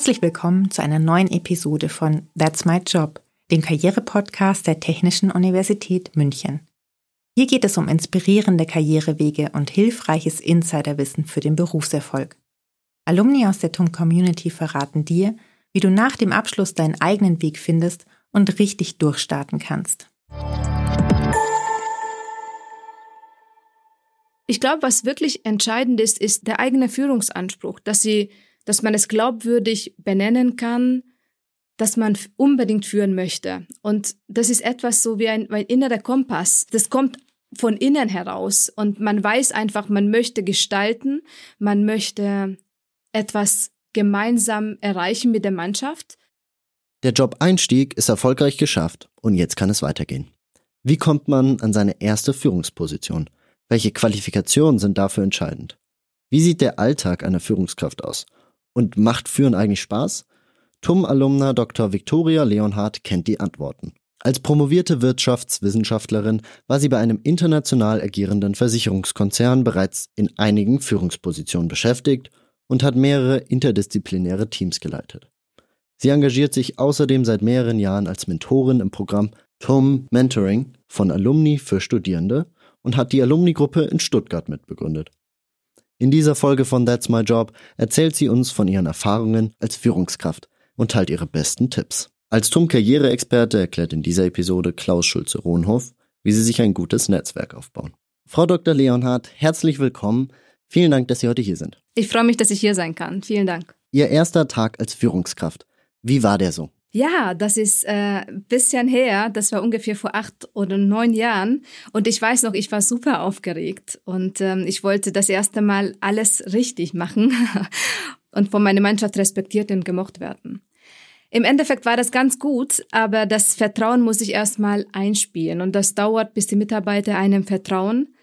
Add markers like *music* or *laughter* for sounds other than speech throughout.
Herzlich willkommen zu einer neuen Episode von That's My Job, dem Karrierepodcast der Technischen Universität München. Hier geht es um inspirierende Karrierewege und hilfreiches Insiderwissen für den Berufserfolg. Alumni aus der TUM Community verraten dir, wie du nach dem Abschluss deinen eigenen Weg findest und richtig durchstarten kannst. Ich glaube, was wirklich entscheidend ist, ist der eigene Führungsanspruch, dass sie, dass man es glaubwürdig benennen kann, dass man unbedingt führen möchte. Und das ist etwas so wie ein, ein innerer Kompass. Das kommt von innen heraus und man weiß einfach, man möchte gestalten, man möchte etwas gemeinsam erreichen mit der Mannschaft. Der Job-Einstieg ist erfolgreich geschafft und jetzt kann es weitergehen. Wie kommt man an seine erste Führungsposition? Welche Qualifikationen sind dafür entscheidend? Wie sieht der Alltag einer Führungskraft aus? Und macht Führen eigentlich Spaß? TUM-Alumna Dr. Victoria Leonhardt kennt die Antworten. Als promovierte Wirtschaftswissenschaftlerin war sie bei einem international agierenden Versicherungskonzern bereits in einigen Führungspositionen beschäftigt und hat mehrere interdisziplinäre Teams geleitet. Sie engagiert sich außerdem seit mehreren Jahren als Mentorin im Programm TOM Mentoring von Alumni für Studierende und hat die Alumni-Gruppe in Stuttgart mitbegründet. In dieser Folge von That's My Job erzählt sie uns von ihren Erfahrungen als Führungskraft und teilt ihre besten Tipps. Als TUM-Karriereexperte erklärt in dieser Episode Klaus Schulze-Rohnhoff, wie sie sich ein gutes Netzwerk aufbauen. Frau Dr. Leonhardt, herzlich willkommen. Vielen Dank, dass Sie heute hier sind. Ich freue mich, dass ich hier sein kann. Vielen Dank. Ihr erster Tag als Führungskraft. Wie war der so? Ja, das ist äh, bisschen her. Das war ungefähr vor acht oder neun Jahren. Und ich weiß noch, ich war super aufgeregt und ähm, ich wollte das erste Mal alles richtig machen *laughs* und von meiner Mannschaft respektiert und gemocht werden. Im Endeffekt war das ganz gut, aber das Vertrauen muss ich erstmal einspielen und das dauert, bis die Mitarbeiter einem vertrauen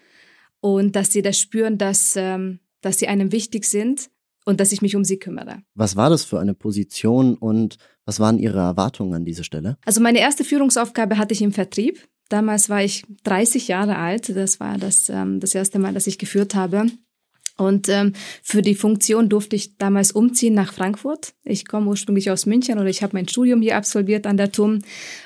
und dass sie das spüren, dass, ähm, dass sie einem wichtig sind und dass ich mich um sie kümmere. Was war das für eine Position und was waren Ihre Erwartungen an diese Stelle? Also meine erste Führungsaufgabe hatte ich im Vertrieb. Damals war ich 30 Jahre alt. Das war das, ähm, das erste Mal, dass ich geführt habe. Und ähm, für die Funktion durfte ich damals umziehen nach Frankfurt. Ich komme ursprünglich aus München oder ich habe mein Studium hier absolviert an der TUM.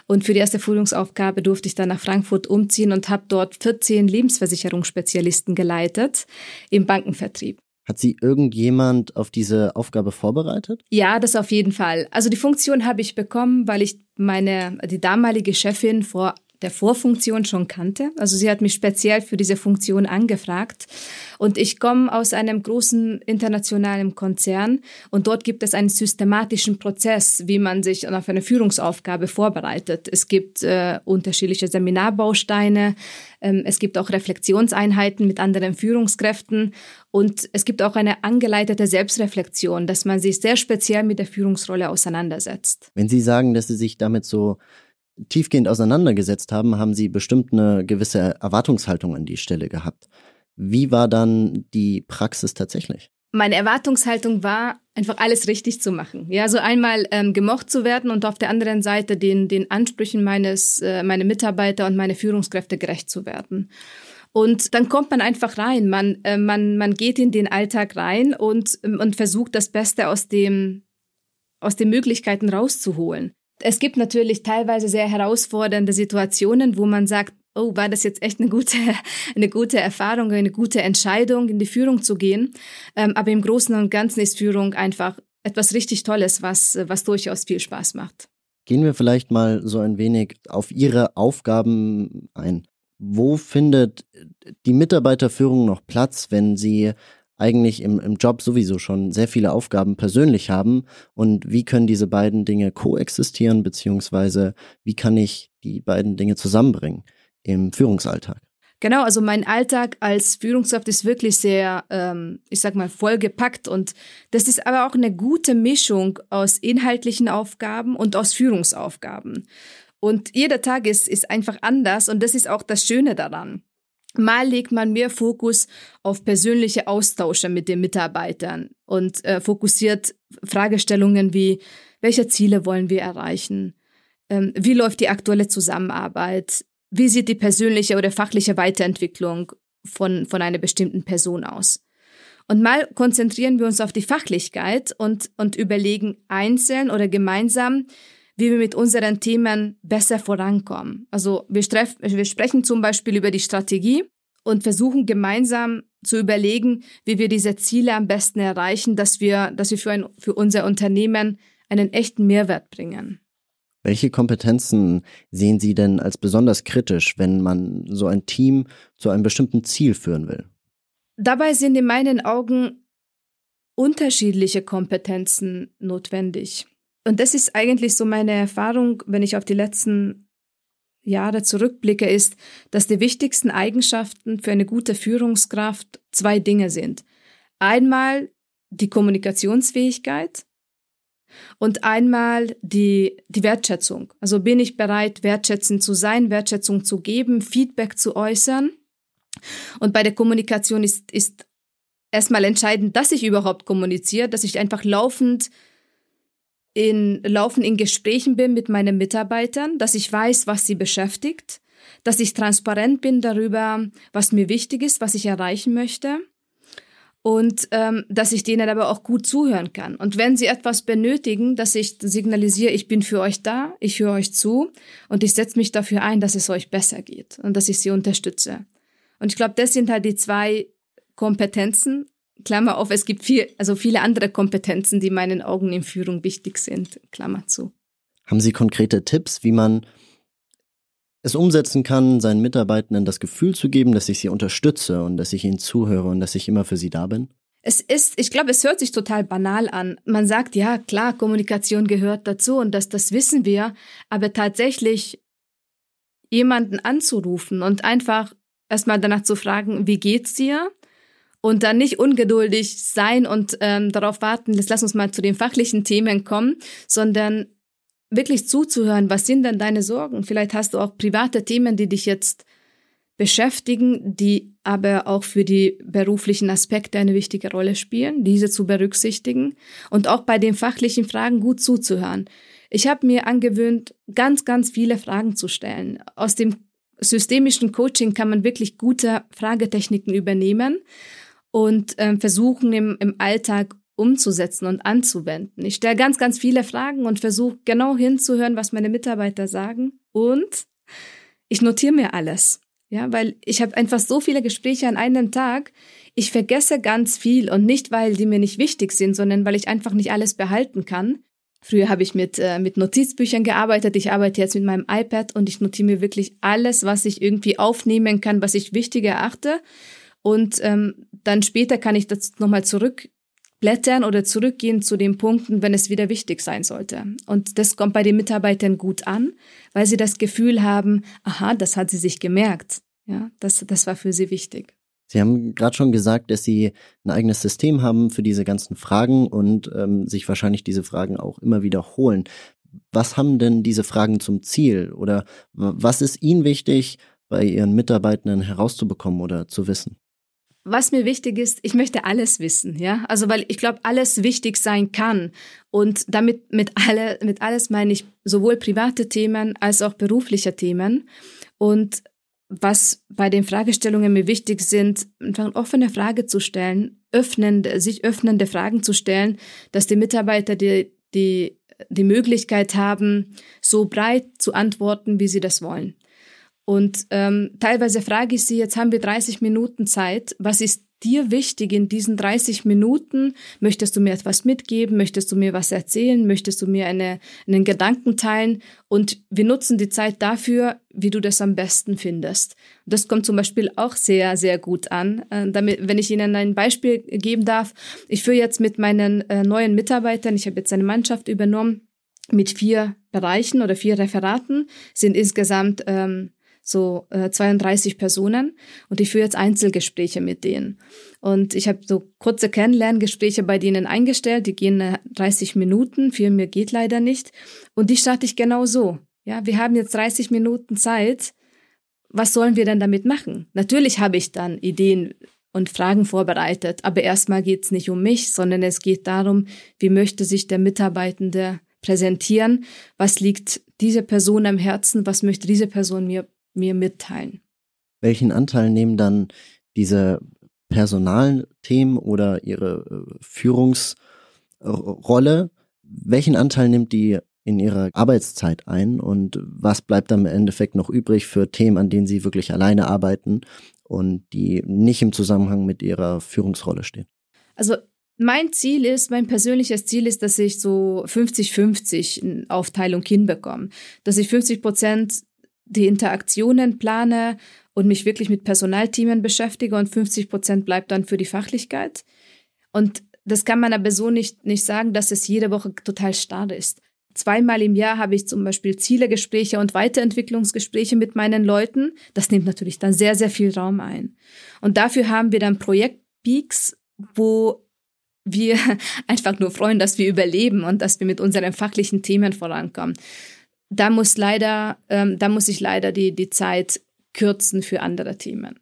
Und für die erste Führungsaufgabe durfte ich dann nach Frankfurt umziehen und habe dort 14 Lebensversicherungsspezialisten geleitet im Bankenvertrieb. Hat Sie irgendjemand auf diese Aufgabe vorbereitet? Ja, das auf jeden Fall. Also die Funktion habe ich bekommen, weil ich meine, die damalige Chefin vor der Vorfunktion schon kannte. Also sie hat mich speziell für diese Funktion angefragt. Und ich komme aus einem großen internationalen Konzern und dort gibt es einen systematischen Prozess, wie man sich auf eine Führungsaufgabe vorbereitet. Es gibt äh, unterschiedliche Seminarbausteine, ähm, es gibt auch Reflexionseinheiten mit anderen Führungskräften und es gibt auch eine angeleitete Selbstreflexion, dass man sich sehr speziell mit der Führungsrolle auseinandersetzt. Wenn Sie sagen, dass Sie sich damit so tiefgehend auseinandergesetzt haben, haben sie bestimmt eine gewisse Erwartungshaltung an die Stelle gehabt. Wie war dann die Praxis tatsächlich? Meine Erwartungshaltung war, einfach alles richtig zu machen. Ja, so einmal ähm, gemocht zu werden und auf der anderen Seite den, den Ansprüchen meines, äh, meine Mitarbeiter und meine Führungskräfte gerecht zu werden. Und dann kommt man einfach rein. Man, äh, man, man geht in den Alltag rein und, und versucht das Beste aus dem, aus den Möglichkeiten rauszuholen. Es gibt natürlich teilweise sehr herausfordernde Situationen, wo man sagt, oh, war das jetzt echt eine gute, *laughs* eine gute Erfahrung, eine gute Entscheidung, in die Führung zu gehen. Ähm, aber im Großen und Ganzen ist Führung einfach etwas richtig Tolles, was, was durchaus viel Spaß macht. Gehen wir vielleicht mal so ein wenig auf Ihre Aufgaben ein. Wo findet die Mitarbeiterführung noch Platz, wenn Sie eigentlich im, im Job sowieso schon sehr viele Aufgaben persönlich haben und wie können diese beiden Dinge koexistieren, beziehungsweise wie kann ich die beiden Dinge zusammenbringen im Führungsalltag? Genau, also mein Alltag als Führungskraft ist wirklich sehr, ähm, ich sag mal, vollgepackt und das ist aber auch eine gute Mischung aus inhaltlichen Aufgaben und aus Führungsaufgaben. Und jeder Tag ist, ist einfach anders und das ist auch das Schöne daran. Mal legt man mehr Fokus auf persönliche Austausche mit den Mitarbeitern und äh, fokussiert Fragestellungen wie, welche Ziele wollen wir erreichen? Ähm, wie läuft die aktuelle Zusammenarbeit? Wie sieht die persönliche oder fachliche Weiterentwicklung von, von einer bestimmten Person aus? Und mal konzentrieren wir uns auf die Fachlichkeit und, und überlegen einzeln oder gemeinsam, wie wir mit unseren Themen besser vorankommen. Also wir, wir sprechen zum Beispiel über die Strategie und versuchen gemeinsam zu überlegen, wie wir diese Ziele am besten erreichen, dass wir, dass wir für, ein, für unser Unternehmen einen echten Mehrwert bringen. Welche Kompetenzen sehen Sie denn als besonders kritisch, wenn man so ein Team zu einem bestimmten Ziel führen will? Dabei sind in meinen Augen unterschiedliche Kompetenzen notwendig. Und das ist eigentlich so meine Erfahrung, wenn ich auf die letzten Jahre zurückblicke, ist, dass die wichtigsten Eigenschaften für eine gute Führungskraft zwei Dinge sind. Einmal die Kommunikationsfähigkeit und einmal die, die Wertschätzung. Also bin ich bereit, wertschätzend zu sein, Wertschätzung zu geben, Feedback zu äußern. Und bei der Kommunikation ist, ist erstmal entscheidend, dass ich überhaupt kommuniziere, dass ich einfach laufend in, laufend in Gesprächen bin mit meinen Mitarbeitern, dass ich weiß, was sie beschäftigt, dass ich transparent bin darüber, was mir wichtig ist, was ich erreichen möchte und ähm, dass ich denen aber auch gut zuhören kann. Und wenn sie etwas benötigen, dass ich signalisiere, ich bin für euch da, ich höre euch zu und ich setze mich dafür ein, dass es euch besser geht und dass ich sie unterstütze. Und ich glaube, das sind halt die zwei Kompetenzen. Klammer auf, es gibt viel, also viele andere Kompetenzen, die meinen Augen in Führung wichtig sind. Klammer zu. Haben Sie konkrete Tipps, wie man es umsetzen kann, seinen Mitarbeitenden das Gefühl zu geben, dass ich sie unterstütze und dass ich ihnen zuhöre und dass ich immer für sie da bin? Es ist, ich glaube, es hört sich total banal an. Man sagt, ja, klar, Kommunikation gehört dazu und das, das wissen wir, aber tatsächlich jemanden anzurufen und einfach erstmal danach zu fragen, wie geht's dir? Und dann nicht ungeduldig sein und ähm, darauf warten, lass uns mal zu den fachlichen Themen kommen, sondern wirklich zuzuhören, was sind denn deine Sorgen? Vielleicht hast du auch private Themen, die dich jetzt beschäftigen, die aber auch für die beruflichen Aspekte eine wichtige Rolle spielen, diese zu berücksichtigen und auch bei den fachlichen Fragen gut zuzuhören. Ich habe mir angewöhnt, ganz, ganz viele Fragen zu stellen. Aus dem systemischen Coaching kann man wirklich gute Fragetechniken übernehmen und äh, versuchen im, im Alltag umzusetzen und anzuwenden. Ich stelle ganz, ganz viele Fragen und versuche genau hinzuhören, was meine Mitarbeiter sagen. Und ich notiere mir alles. Ja, weil ich habe einfach so viele Gespräche an einem Tag. Ich vergesse ganz viel und nicht, weil die mir nicht wichtig sind, sondern weil ich einfach nicht alles behalten kann. Früher habe ich mit, äh, mit Notizbüchern gearbeitet. Ich arbeite jetzt mit meinem iPad und ich notiere mir wirklich alles, was ich irgendwie aufnehmen kann, was ich wichtig erachte. Und ähm, dann später kann ich das nochmal zurück blättern oder zurückgehen zu den Punkten, wenn es wieder wichtig sein sollte. Und das kommt bei den Mitarbeitern gut an, weil sie das Gefühl haben, aha, das hat sie sich gemerkt. Ja, das, das war für sie wichtig. Sie haben gerade schon gesagt, dass Sie ein eigenes System haben für diese ganzen Fragen und ähm, sich wahrscheinlich diese Fragen auch immer wiederholen. Was haben denn diese Fragen zum Ziel oder was ist Ihnen wichtig, bei Ihren Mitarbeitenden herauszubekommen oder zu wissen? Was mir wichtig ist, ich möchte alles wissen, ja. Also weil ich glaube, alles wichtig sein kann. Und damit mit alle, mit alles meine ich sowohl private Themen als auch berufliche Themen. Und was bei den Fragestellungen mir wichtig sind, einfach eine offene Frage zu stellen, öffnende, sich öffnende Fragen zu stellen, dass die Mitarbeiter die, die, die Möglichkeit haben, so breit zu antworten, wie sie das wollen. Und ähm, teilweise frage ich sie, jetzt haben wir 30 Minuten Zeit, was ist dir wichtig in diesen 30 Minuten? Möchtest du mir etwas mitgeben? Möchtest du mir was erzählen? Möchtest du mir eine, einen Gedanken teilen? Und wir nutzen die Zeit dafür, wie du das am besten findest. Das kommt zum Beispiel auch sehr, sehr gut an. Äh, damit, wenn ich Ihnen ein Beispiel geben darf, ich führe jetzt mit meinen äh, neuen Mitarbeitern, ich habe jetzt eine Mannschaft übernommen, mit vier Bereichen oder vier Referaten, sind insgesamt ähm, so äh, 32 Personen und ich führe jetzt Einzelgespräche mit denen. Und ich habe so kurze Kennenlerngespräche bei denen eingestellt, die gehen 30 Minuten, viel mehr geht leider nicht. Und die starte ich genau so. Ja, wir haben jetzt 30 Minuten Zeit. Was sollen wir denn damit machen? Natürlich habe ich dann Ideen und Fragen vorbereitet, aber erstmal geht es nicht um mich, sondern es geht darum, wie möchte sich der Mitarbeitende präsentieren, was liegt dieser Person am Herzen, was möchte diese Person mir mir mitteilen. Welchen Anteil nehmen dann diese Personalthemen oder ihre äh, Führungsrolle, welchen Anteil nimmt die in ihrer Arbeitszeit ein und was bleibt dann im Endeffekt noch übrig für Themen, an denen sie wirklich alleine arbeiten und die nicht im Zusammenhang mit ihrer Führungsrolle stehen? Also mein Ziel ist, mein persönliches Ziel ist, dass ich so 50-50 Aufteilung hinbekomme. Dass ich 50 Prozent die Interaktionen plane und mich wirklich mit Personalteamen beschäftige und 50 Prozent bleibt dann für die Fachlichkeit. Und das kann man aber so nicht, nicht sagen, dass es jede Woche total starr ist. Zweimal im Jahr habe ich zum Beispiel Zielegespräche und Weiterentwicklungsgespräche mit meinen Leuten. Das nimmt natürlich dann sehr, sehr viel Raum ein. Und dafür haben wir dann Projektpeaks, wo wir *laughs* einfach nur freuen, dass wir überleben und dass wir mit unseren fachlichen Themen vorankommen. Da muss leider, ähm, da muss ich leider die, die Zeit kürzen für andere Themen.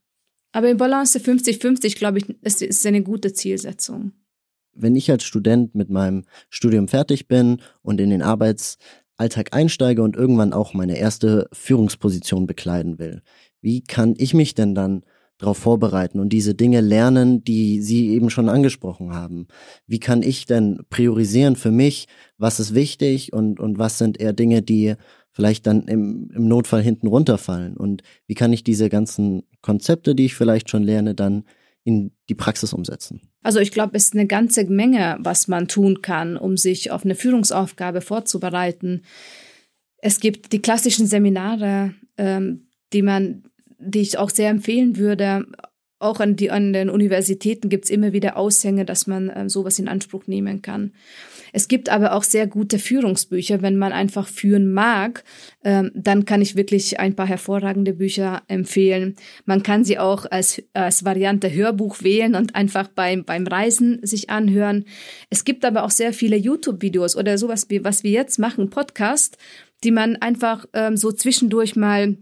Aber im Balance 50-50, glaube ich, ist, ist eine gute Zielsetzung. Wenn ich als Student mit meinem Studium fertig bin und in den Arbeitsalltag einsteige und irgendwann auch meine erste Führungsposition bekleiden will, wie kann ich mich denn dann darauf vorbereiten und diese Dinge lernen, die Sie eben schon angesprochen haben. Wie kann ich denn priorisieren für mich, was ist wichtig und, und was sind eher Dinge, die vielleicht dann im, im Notfall hinten runterfallen? Und wie kann ich diese ganzen Konzepte, die ich vielleicht schon lerne, dann in die Praxis umsetzen? Also ich glaube, es ist eine ganze Menge, was man tun kann, um sich auf eine Führungsaufgabe vorzubereiten. Es gibt die klassischen Seminare, ähm, die man die ich auch sehr empfehlen würde. Auch an, die, an den Universitäten gibt es immer wieder Aushänge, dass man äh, sowas in Anspruch nehmen kann. Es gibt aber auch sehr gute Führungsbücher. Wenn man einfach führen mag, ähm, dann kann ich wirklich ein paar hervorragende Bücher empfehlen. Man kann sie auch als, als Variante Hörbuch wählen und einfach beim, beim Reisen sich anhören. Es gibt aber auch sehr viele YouTube-Videos oder sowas wie, was wir jetzt machen, Podcast, die man einfach ähm, so zwischendurch mal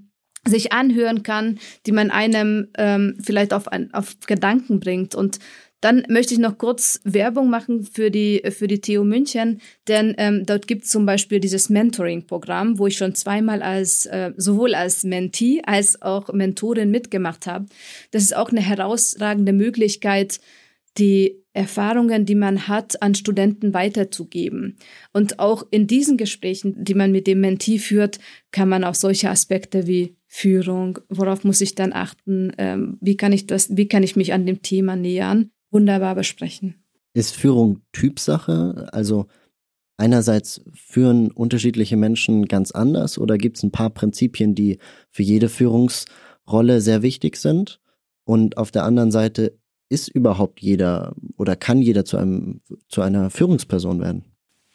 sich anhören kann, die man einem ähm, vielleicht auf, auf Gedanken bringt. Und dann möchte ich noch kurz Werbung machen für die, für die TU München, denn ähm, dort gibt es zum Beispiel dieses Mentoring-Programm, wo ich schon zweimal als äh, sowohl als Mentee als auch Mentorin mitgemacht habe. Das ist auch eine herausragende Möglichkeit, die Erfahrungen, die man hat, an Studenten weiterzugeben. Und auch in diesen Gesprächen, die man mit dem Mentee führt, kann man auch solche Aspekte wie Führung, worauf muss ich dann achten, ähm, wie kann ich das, wie kann ich mich an dem Thema nähern, wunderbar besprechen. Ist Führung Typsache? Also einerseits führen unterschiedliche Menschen ganz anders oder gibt es ein paar Prinzipien, die für jede Führungsrolle sehr wichtig sind? Und auf der anderen Seite ist überhaupt jeder oder kann jeder zu einem zu einer Führungsperson werden?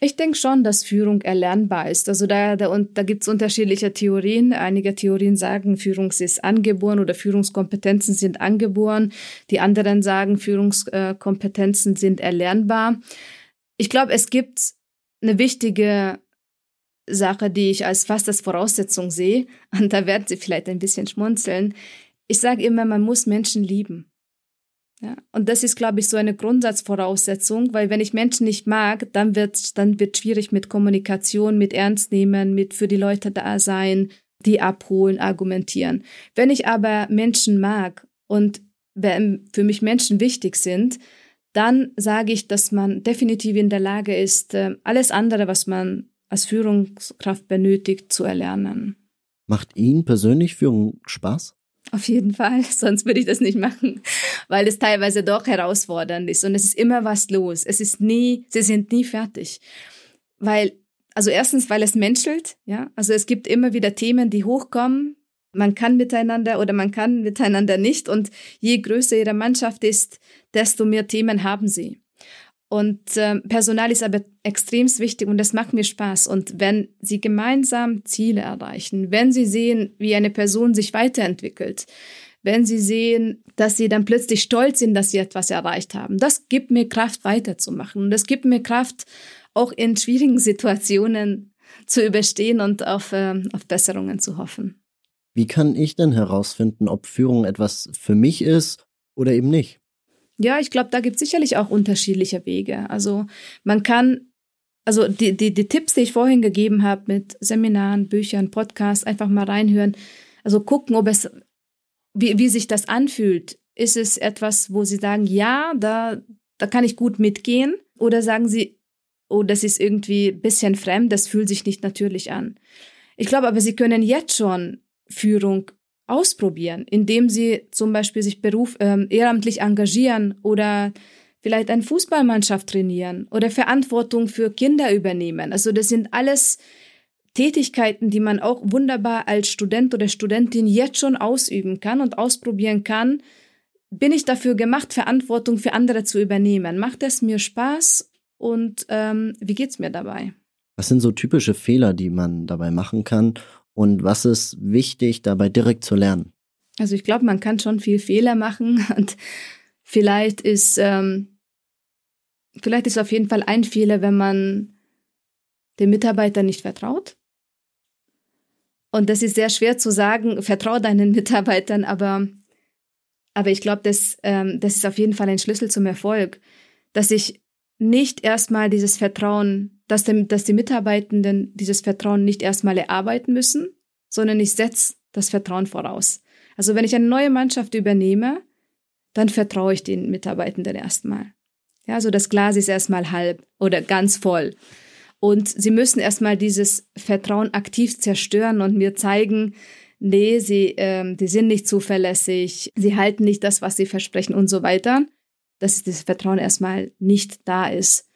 Ich denke schon, dass Führung erlernbar ist. Also da, da, da gibt es unterschiedliche Theorien. Einige Theorien sagen, Führung ist angeboren oder Führungskompetenzen sind angeboren. Die anderen sagen, Führungskompetenzen sind erlernbar. Ich glaube, es gibt eine wichtige Sache, die ich als fast als Voraussetzung sehe. Und da werden Sie vielleicht ein bisschen schmunzeln. Ich sage immer, man muss Menschen lieben. Ja, und das ist, glaube ich, so eine Grundsatzvoraussetzung, weil wenn ich Menschen nicht mag, dann wird dann wird schwierig mit Kommunikation, mit Ernst nehmen, mit für die Leute da sein, die abholen, argumentieren. Wenn ich aber Menschen mag und für mich Menschen wichtig sind, dann sage ich, dass man definitiv in der Lage ist, äh, alles andere, was man als Führungskraft benötigt, zu erlernen. Macht Ihnen persönlich Führung Spaß? Auf jeden Fall, *laughs* sonst würde ich das nicht machen, weil es teilweise doch herausfordernd ist und es ist immer was los. Es ist nie, sie sind nie fertig. Weil, also erstens, weil es menschelt, ja, also es gibt immer wieder Themen, die hochkommen. Man kann miteinander oder man kann miteinander nicht und je größer ihre Mannschaft ist, desto mehr Themen haben sie. Und äh, Personal ist aber extrem wichtig und das macht mir Spaß. Und wenn Sie gemeinsam Ziele erreichen, wenn Sie sehen, wie eine Person sich weiterentwickelt, wenn Sie sehen, dass Sie dann plötzlich stolz sind, dass Sie etwas erreicht haben, das gibt mir Kraft weiterzumachen. Und das gibt mir Kraft, auch in schwierigen *laughs* Situationen zu überstehen und auf, äh, auf Besserungen zu hoffen. Wie kann ich denn herausfinden, ob Führung etwas für mich ist oder eben nicht? Ja, ich glaube, da gibt es sicherlich auch unterschiedliche Wege. Also man kann, also die, die, die Tipps, die ich vorhin gegeben habe mit Seminaren, Büchern, Podcasts, einfach mal reinhören. Also gucken, ob es, wie, wie sich das anfühlt, ist es etwas, wo Sie sagen, ja, da, da kann ich gut mitgehen? Oder sagen Sie, oh, das ist irgendwie ein bisschen fremd, das fühlt sich nicht natürlich an. Ich glaube aber, Sie können jetzt schon Führung ausprobieren, indem Sie zum Beispiel sich beruf, ähm, ehrenamtlich engagieren oder vielleicht eine Fußballmannschaft trainieren oder Verantwortung für Kinder übernehmen. Also das sind alles Tätigkeiten, die man auch wunderbar als Student oder Studentin jetzt schon ausüben kann und ausprobieren kann. Bin ich dafür gemacht, Verantwortung für andere zu übernehmen? Macht es mir Spaß und ähm, wie geht's mir dabei? Was sind so typische Fehler, die man dabei machen kann und was ist wichtig, dabei direkt zu lernen? Also ich glaube, man kann schon viel Fehler machen *laughs* und vielleicht ist ähm, vielleicht ist auf jeden Fall ein Fehler, wenn man dem Mitarbeiter nicht vertraut. Und das ist sehr schwer zu sagen, vertraue deinen Mitarbeitern, aber, aber ich glaube, das, ähm, das ist auf jeden Fall ein Schlüssel zum Erfolg, dass ich nicht erstmal dieses Vertrauen, dass, dem, dass die Mitarbeitenden dieses Vertrauen nicht erstmal erarbeiten müssen, sondern ich setze das Vertrauen voraus. Also wenn ich eine neue Mannschaft übernehme, dann vertraue ich den Mitarbeitenden erstmal. Ja, also das Glas ist erstmal halb oder ganz voll. Und sie müssen erstmal dieses Vertrauen aktiv zerstören und mir zeigen, nee, sie, ähm, die sind nicht zuverlässig, sie halten nicht das, was sie versprechen und so weiter, dass das Vertrauen erstmal nicht da ist.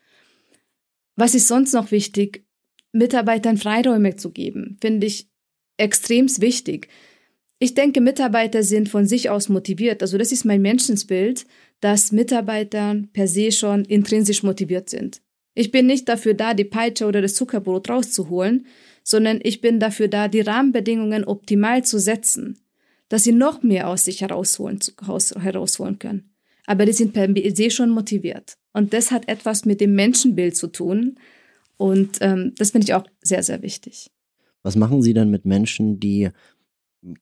Was ist sonst noch wichtig? Mitarbeitern Freiräume zu geben, finde ich extrem wichtig. Ich denke, Mitarbeiter sind von sich aus motiviert. Also das ist mein Menschensbild, dass Mitarbeiter per se schon intrinsisch motiviert sind. Ich bin nicht dafür da, die Peitsche oder das Zuckerbrot rauszuholen, sondern ich bin dafür da, die Rahmenbedingungen optimal zu setzen, dass sie noch mehr aus sich herausholen, herausholen können. Aber die sind per se schon motiviert. Und das hat etwas mit dem Menschenbild zu tun. Und ähm, das finde ich auch sehr, sehr wichtig. Was machen Sie dann mit Menschen, die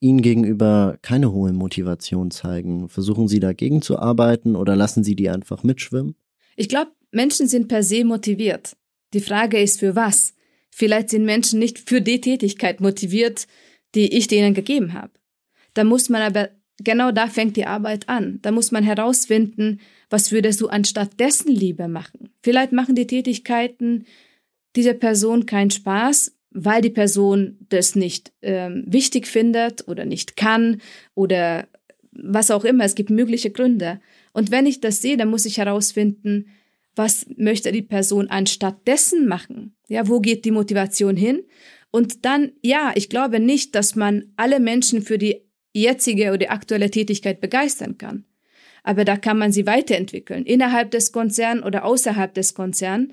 Ihnen gegenüber keine hohe Motivation zeigen? Versuchen Sie dagegen zu arbeiten oder lassen Sie die einfach mitschwimmen? Ich glaube, Menschen sind per se motiviert. Die Frage ist für was? Vielleicht sind Menschen nicht für die Tätigkeit motiviert, die ich denen gegeben habe. Da muss man aber, genau da fängt die Arbeit an. Da muss man herausfinden, was würdest du anstatt dessen lieber machen? Vielleicht machen die Tätigkeiten dieser Person keinen Spaß, weil die Person das nicht ähm, wichtig findet oder nicht kann oder was auch immer. Es gibt mögliche Gründe. Und wenn ich das sehe, dann muss ich herausfinden, was möchte die Person anstatt dessen machen? Ja, wo geht die Motivation hin? Und dann, ja, ich glaube nicht, dass man alle Menschen für die jetzige oder aktuelle Tätigkeit begeistern kann. Aber da kann man sie weiterentwickeln, innerhalb des Konzerns oder außerhalb des Konzerns.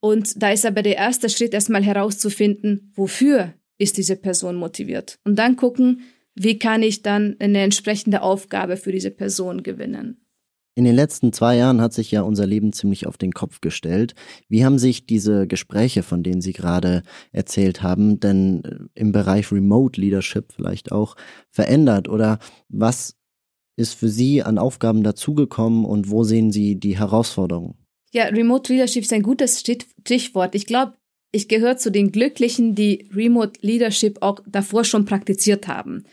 Und da ist aber der erste Schritt erstmal herauszufinden, wofür ist diese Person motiviert. Und dann gucken, wie kann ich dann eine entsprechende Aufgabe für diese Person gewinnen. In den letzten zwei Jahren hat sich ja unser Leben ziemlich auf den Kopf gestellt. Wie haben sich diese Gespräche, von denen Sie gerade erzählt haben, denn äh, im Bereich Remote Leadership vielleicht auch verändert? Oder was ist für Sie an Aufgaben dazugekommen und wo sehen Sie die Herausforderungen? Ja, Remote Leadership ist ein gutes Stichwort. Ich glaube, ich gehöre zu den Glücklichen, die Remote Leadership auch davor schon praktiziert haben.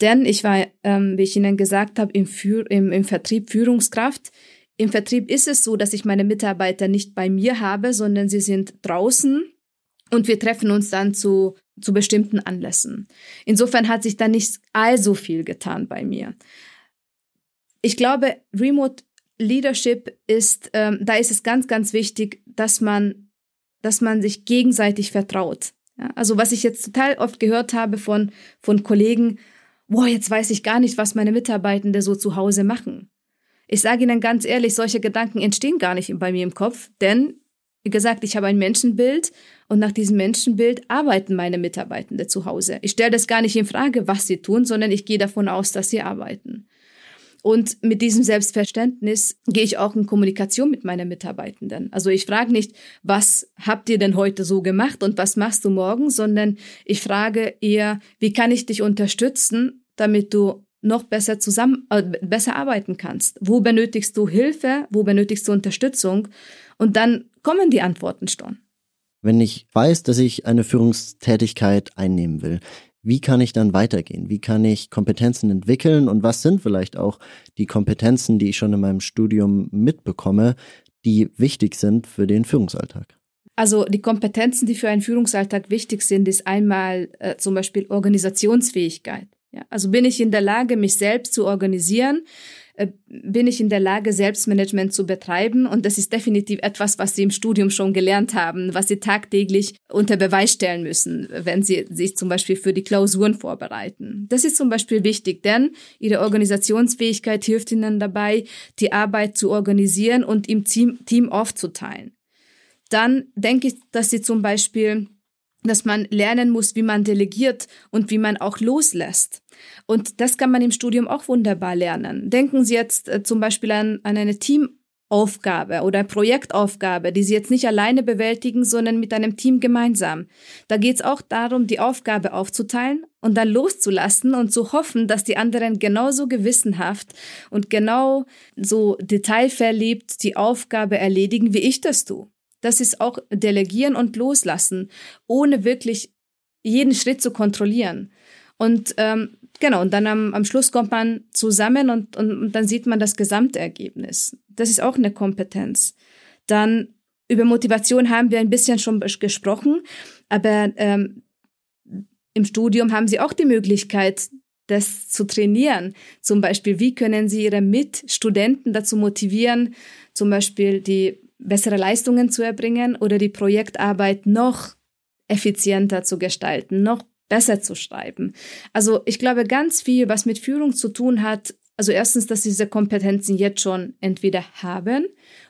Denn ich war, ähm, wie ich Ihnen gesagt habe, im, Für im, im Vertrieb Führungskraft. Im Vertrieb ist es so, dass ich meine Mitarbeiter nicht bei mir habe, sondern sie sind draußen und wir treffen uns dann zu, zu bestimmten Anlässen. Insofern hat sich da nicht allzu viel getan bei mir. Ich glaube, Remote Leadership ist, ähm, da ist es ganz, ganz wichtig, dass man, dass man sich gegenseitig vertraut. Ja, also was ich jetzt total oft gehört habe von, von Kollegen, boah, jetzt weiß ich gar nicht, was meine Mitarbeitende so zu Hause machen. Ich sage Ihnen ganz ehrlich, solche Gedanken entstehen gar nicht bei mir im Kopf, denn, wie gesagt, ich habe ein Menschenbild und nach diesem Menschenbild arbeiten meine Mitarbeitende zu Hause. Ich stelle das gar nicht in Frage, was sie tun, sondern ich gehe davon aus, dass sie arbeiten. Und mit diesem Selbstverständnis gehe ich auch in Kommunikation mit meinen Mitarbeitenden. Also ich frage nicht, was habt ihr denn heute so gemacht und was machst du morgen, sondern ich frage eher, wie kann ich dich unterstützen, damit du noch besser zusammen, äh, besser arbeiten kannst? Wo benötigst du Hilfe? Wo benötigst du Unterstützung? Und dann kommen die Antworten schon. Wenn ich weiß, dass ich eine Führungstätigkeit einnehmen will, wie kann ich dann weitergehen? Wie kann ich Kompetenzen entwickeln? Und was sind vielleicht auch die Kompetenzen, die ich schon in meinem Studium mitbekomme, die wichtig sind für den Führungsalltag? Also die Kompetenzen, die für einen Führungsalltag wichtig sind, ist einmal äh, zum Beispiel Organisationsfähigkeit. Ja, also bin ich in der Lage, mich selbst zu organisieren? Äh, bin ich in der Lage, Selbstmanagement zu betreiben? Und das ist definitiv etwas, was Sie im Studium schon gelernt haben, was Sie tagtäglich unter Beweis stellen müssen, wenn Sie sich zum Beispiel für die Klausuren vorbereiten. Das ist zum Beispiel wichtig, denn Ihre Organisationsfähigkeit hilft Ihnen dabei, die Arbeit zu organisieren und im Team, Team aufzuteilen. Dann denke ich, dass Sie zum Beispiel dass man lernen muss, wie man delegiert und wie man auch loslässt. Und das kann man im Studium auch wunderbar lernen. Denken Sie jetzt äh, zum Beispiel an, an eine Teamaufgabe oder Projektaufgabe, die Sie jetzt nicht alleine bewältigen, sondern mit einem Team gemeinsam. Da geht es auch darum, die Aufgabe aufzuteilen und dann loszulassen und zu hoffen, dass die anderen genauso gewissenhaft und genau so detailverliebt die Aufgabe erledigen, wie ich das tue. Das ist auch delegieren und loslassen, ohne wirklich jeden Schritt zu kontrollieren. Und ähm, genau, und dann am, am Schluss kommt man zusammen und, und, und dann sieht man das Gesamtergebnis. Das ist auch eine Kompetenz. Dann über Motivation haben wir ein bisschen schon gesprochen, aber ähm, im Studium haben Sie auch die Möglichkeit, das zu trainieren. Zum Beispiel, wie können Sie Ihre Mitstudenten dazu motivieren, zum Beispiel die bessere Leistungen zu erbringen oder die Projektarbeit noch effizienter zu gestalten, noch besser zu schreiben. Also ich glaube, ganz viel, was mit Führung zu tun hat, also erstens, dass sie diese Kompetenzen jetzt schon entweder haben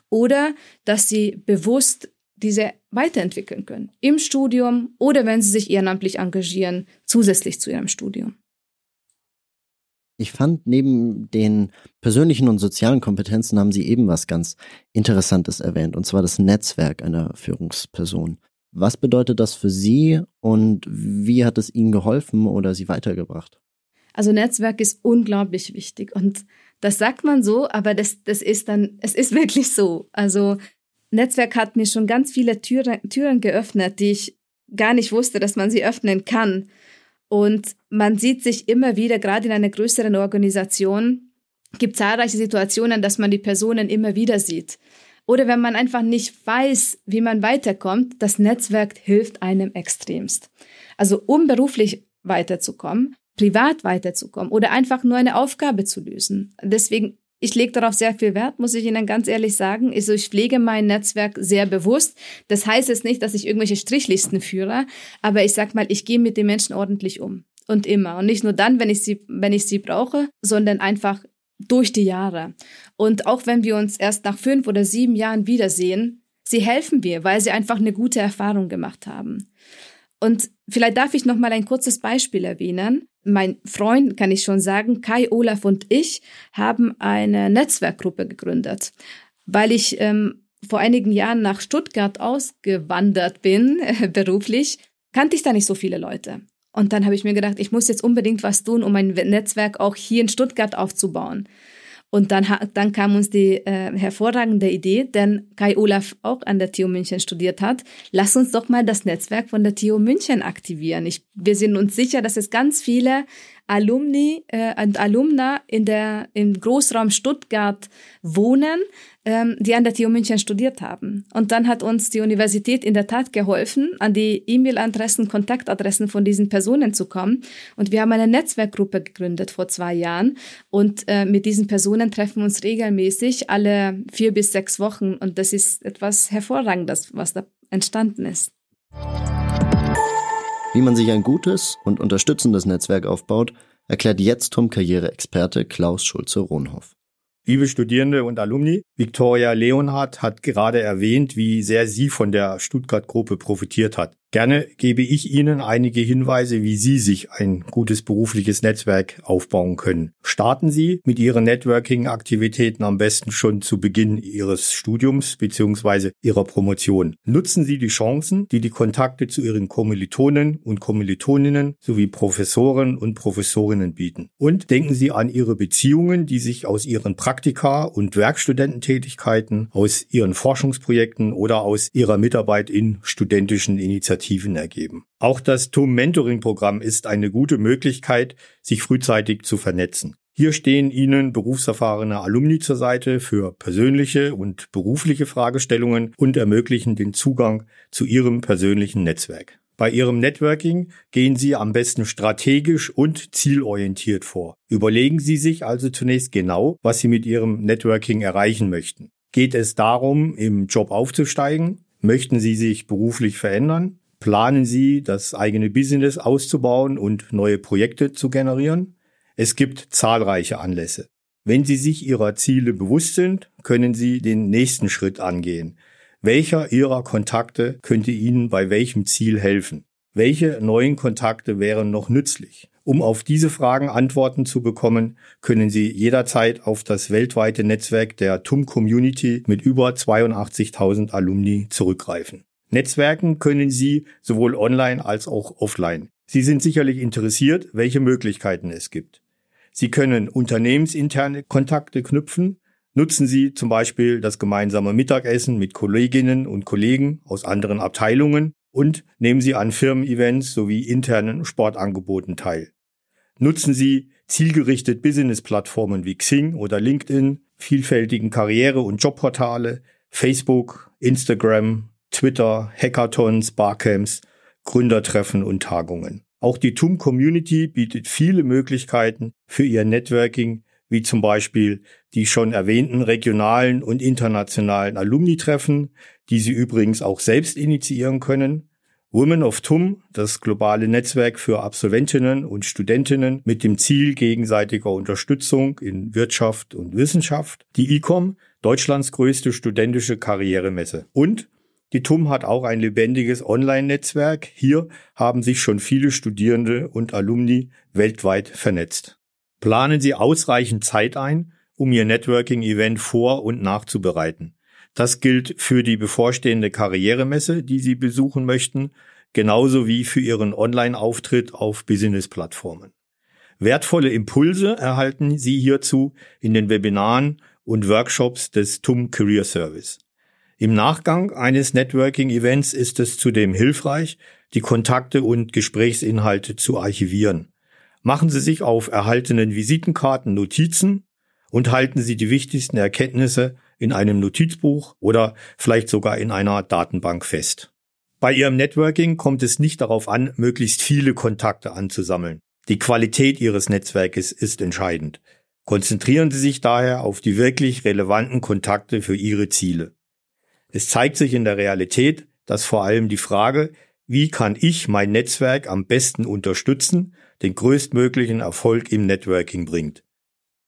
oder dass sie bewusst diese weiterentwickeln können. Im Studium oder wenn sie sich ehrenamtlich engagieren, zusätzlich zu ihrem Studium. Ich fand, neben den persönlichen und sozialen Kompetenzen haben Sie eben was ganz Interessantes erwähnt, und zwar das Netzwerk einer Führungsperson. Was bedeutet das für Sie und wie hat es Ihnen geholfen oder Sie weitergebracht? Also Netzwerk ist unglaublich wichtig und das sagt man so, aber das, das ist dann, es ist *laughs* wirklich so. Also Netzwerk hat mir schon ganz viele Türen, Türen geöffnet, die ich gar nicht wusste, dass man sie öffnen kann. Und man sieht sich immer wieder, gerade in einer größeren Organisation, gibt zahlreiche Situationen, dass man die Personen immer wieder sieht. Oder wenn man einfach nicht weiß, wie man weiterkommt, das Netzwerk hilft einem extremst. Also um beruflich weiterzukommen, privat weiterzukommen oder einfach nur eine Aufgabe zu lösen. Deswegen ich lege darauf sehr viel Wert, muss ich Ihnen ganz ehrlich sagen. Also ich pflege mein Netzwerk sehr bewusst. Das heißt jetzt nicht, dass ich irgendwelche Strichlisten führe, aber ich sag mal, ich gehe mit den Menschen ordentlich um. Und immer. Und nicht nur dann, wenn ich sie, wenn ich sie brauche, sondern einfach durch die Jahre. Und auch wenn wir uns erst nach fünf oder sieben Jahren wiedersehen, sie helfen mir, weil sie einfach eine gute Erfahrung gemacht haben. Und vielleicht darf ich noch mal ein kurzes Beispiel erwähnen. Mein Freund, kann ich schon sagen, Kai, Olaf und ich haben eine Netzwerkgruppe gegründet, weil ich ähm, vor einigen Jahren nach Stuttgart ausgewandert bin, äh, *laughs* beruflich, kannte ich da nicht so viele Leute. Und dann habe ich mir gedacht, ich muss jetzt unbedingt was tun, um mein Netzwerk auch hier in Stuttgart aufzubauen. Und dann, dann kam uns die äh, hervorragende Idee, denn Kai Olaf auch an der TU München studiert hat, lass uns doch mal das Netzwerk von der TU München aktivieren. Ich, wir sind uns sicher, dass es ganz viele Alumni äh, und Alumna in der, im Großraum Stuttgart wohnen, ähm, die an der TU München studiert haben. Und dann hat uns die Universität in der Tat geholfen, an die E-Mail-Adressen, Kontaktadressen von diesen Personen zu kommen. Und wir haben eine Netzwerkgruppe gegründet vor zwei Jahren. Und äh, mit diesen Personen treffen wir uns regelmäßig alle vier bis sechs Wochen. Und das ist etwas Hervorragendes, was da entstanden ist. Wie man sich ein gutes und unterstützendes Netzwerk aufbaut, erklärt jetzt Tom-Karriereexperte Klaus Schulze-Rohnhoff. Liebe Studierende und Alumni, Victoria Leonhardt hat gerade erwähnt, wie sehr sie von der Stuttgart-Gruppe profitiert hat. Gerne gebe ich Ihnen einige Hinweise, wie Sie sich ein gutes berufliches Netzwerk aufbauen können. Starten Sie mit Ihren Networking-Aktivitäten am besten schon zu Beginn Ihres Studiums bzw. Ihrer Promotion. Nutzen Sie die Chancen, die die Kontakte zu Ihren Kommilitonen und Kommilitoninnen sowie Professoren und Professorinnen bieten. Und denken Sie an Ihre Beziehungen, die sich aus Ihren Praktika und Werkstudententätigkeiten, aus Ihren Forschungsprojekten oder aus Ihrer Mitarbeit in studentischen Initiativen Initiativen ergeben. Auch das TUM Mentoring Programm ist eine gute Möglichkeit, sich frühzeitig zu vernetzen. Hier stehen Ihnen berufserfahrene Alumni zur Seite für persönliche und berufliche Fragestellungen und ermöglichen den Zugang zu Ihrem persönlichen Netzwerk. Bei Ihrem Networking gehen Sie am besten strategisch und zielorientiert vor. Überlegen Sie sich also zunächst genau, was Sie mit Ihrem Networking erreichen möchten. Geht es darum, im Job aufzusteigen? Möchten Sie sich beruflich verändern? Planen Sie, das eigene Business auszubauen und neue Projekte zu generieren? Es gibt zahlreiche Anlässe. Wenn Sie sich Ihrer Ziele bewusst sind, können Sie den nächsten Schritt angehen. Welcher Ihrer Kontakte könnte Ihnen bei welchem Ziel helfen? Welche neuen Kontakte wären noch nützlich? Um auf diese Fragen Antworten zu bekommen, können Sie jederzeit auf das weltweite Netzwerk der TUM Community mit über 82.000 Alumni zurückgreifen. Netzwerken können Sie sowohl online als auch offline. Sie sind sicherlich interessiert, welche Möglichkeiten es gibt. Sie können unternehmensinterne Kontakte knüpfen. Nutzen Sie zum Beispiel das gemeinsame Mittagessen mit Kolleginnen und Kollegen aus anderen Abteilungen und nehmen Sie an Firmen-Events sowie internen Sportangeboten teil. Nutzen Sie zielgerichtet Business-Plattformen wie Xing oder LinkedIn, vielfältigen Karriere- und Jobportale, Facebook, Instagram, Twitter, Hackathons, Barcamps, Gründertreffen und Tagungen. Auch die TUM Community bietet viele Möglichkeiten für ihr Networking, wie zum Beispiel die schon erwähnten regionalen und internationalen Alumni-Treffen, die Sie übrigens auch selbst initiieren können. Women of TUM, das globale Netzwerk für Absolventinnen und Studentinnen mit dem Ziel gegenseitiger Unterstützung in Wirtschaft und Wissenschaft. Die ICOM, Deutschlands größte studentische Karrieremesse. Und die TUM hat auch ein lebendiges Online-Netzwerk. Hier haben sich schon viele Studierende und Alumni weltweit vernetzt. Planen Sie ausreichend Zeit ein, um Ihr Networking-Event vor- und nachzubereiten. Das gilt für die bevorstehende Karrieremesse, die Sie besuchen möchten, genauso wie für Ihren Online-Auftritt auf Business-Plattformen. Wertvolle Impulse erhalten Sie hierzu in den Webinaren und Workshops des TUM Career Service. Im Nachgang eines Networking-Events ist es zudem hilfreich, die Kontakte und Gesprächsinhalte zu archivieren. Machen Sie sich auf erhaltenen Visitenkarten Notizen und halten Sie die wichtigsten Erkenntnisse in einem Notizbuch oder vielleicht sogar in einer Datenbank fest. Bei Ihrem Networking kommt es nicht darauf an, möglichst viele Kontakte anzusammeln. Die Qualität Ihres Netzwerkes ist entscheidend. Konzentrieren Sie sich daher auf die wirklich relevanten Kontakte für Ihre Ziele. Es zeigt sich in der Realität, dass vor allem die Frage, wie kann ich mein Netzwerk am besten unterstützen, den größtmöglichen Erfolg im Networking bringt.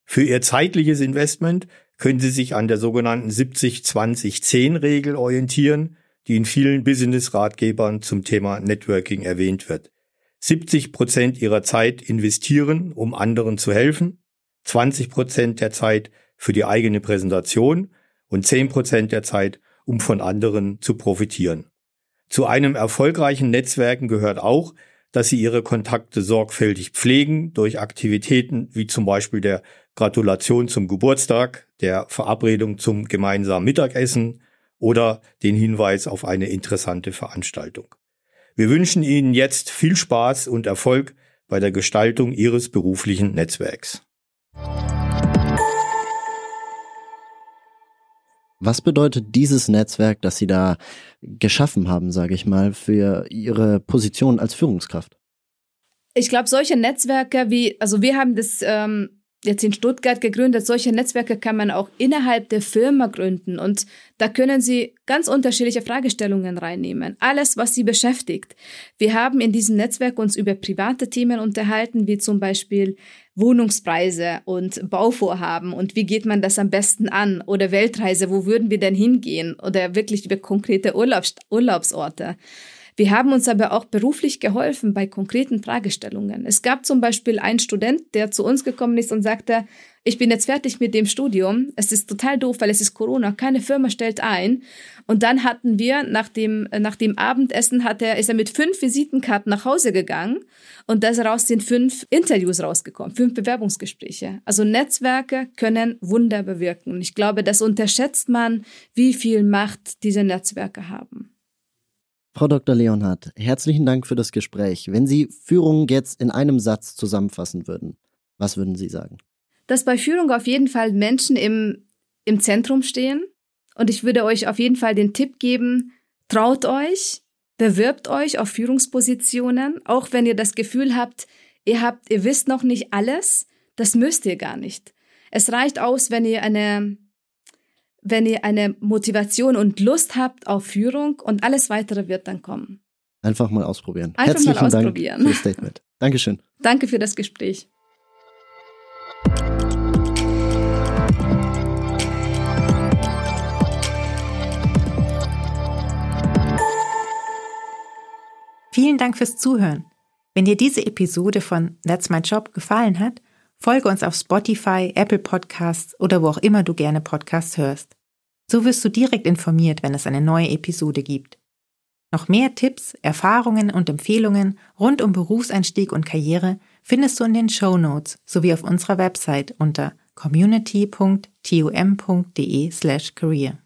Für Ihr zeitliches Investment können Sie sich an der sogenannten 70-20-10-Regel orientieren, die in vielen Business-Ratgebern zum Thema Networking erwähnt wird. 70 Prozent Ihrer Zeit investieren, um anderen zu helfen, 20 Prozent der Zeit für die eigene Präsentation und 10 Prozent der Zeit um von anderen zu profitieren. Zu einem erfolgreichen Netzwerken gehört auch, dass Sie Ihre Kontakte sorgfältig pflegen durch Aktivitäten wie zum Beispiel der Gratulation zum Geburtstag, der Verabredung zum gemeinsamen Mittagessen oder den Hinweis auf eine interessante Veranstaltung. Wir wünschen Ihnen jetzt viel Spaß und Erfolg bei der Gestaltung Ihres beruflichen Netzwerks. Was bedeutet dieses Netzwerk, das Sie da geschaffen haben, sage ich mal, für Ihre Position als Führungskraft? Ich glaube, solche Netzwerke wie, also wir haben das ähm, jetzt in Stuttgart gegründet. Solche Netzwerke kann man auch innerhalb der Firma gründen und da können Sie ganz unterschiedliche Fragestellungen reinnehmen. Alles, was Sie beschäftigt. Wir haben in diesem Netzwerk uns über private Themen unterhalten, wie zum Beispiel Wohnungspreise und Bauvorhaben und wie geht man das am besten an oder Weltreise, wo würden wir denn hingehen oder wirklich über konkrete Urlaubs Urlaubsorte. Wir haben uns aber auch beruflich geholfen bei konkreten Fragestellungen. Es gab zum Beispiel einen Student, der zu uns gekommen ist und sagte, ich bin jetzt fertig mit dem Studium. Es ist total doof, weil es ist Corona. Keine Firma stellt ein. Und dann hatten wir nach dem, nach dem Abendessen hat er, ist er mit fünf Visitenkarten nach Hause gegangen und daraus sind fünf Interviews rausgekommen, fünf Bewerbungsgespräche. Also Netzwerke können Wunder bewirken. Ich glaube, das unterschätzt man, wie viel Macht diese Netzwerke haben. Frau Dr. Leonhardt, herzlichen Dank für das Gespräch. Wenn Sie Führung jetzt in einem Satz zusammenfassen würden, was würden Sie sagen? Dass bei Führung auf jeden Fall Menschen im, im Zentrum stehen. Und ich würde euch auf jeden Fall den Tipp geben, traut euch, bewirbt euch auf Führungspositionen, auch wenn ihr das Gefühl habt, ihr habt, ihr wisst noch nicht alles. Das müsst ihr gar nicht. Es reicht aus, wenn ihr eine wenn ihr eine Motivation und Lust habt auf Führung und alles weitere wird dann kommen. Einfach mal ausprobieren. Einfach Herzlichen mal ausprobieren. Dank für das Statement. Dankeschön. Danke für das Gespräch. Vielen Dank fürs Zuhören. Wenn dir diese Episode von That's My Job gefallen hat, folge uns auf Spotify, Apple Podcasts oder wo auch immer du gerne Podcasts hörst. So wirst du direkt informiert, wenn es eine neue Episode gibt. Noch mehr Tipps, Erfahrungen und Empfehlungen rund um Berufseinstieg und Karriere findest du in den Show Notes sowie auf unserer Website unter community.tum.de/career.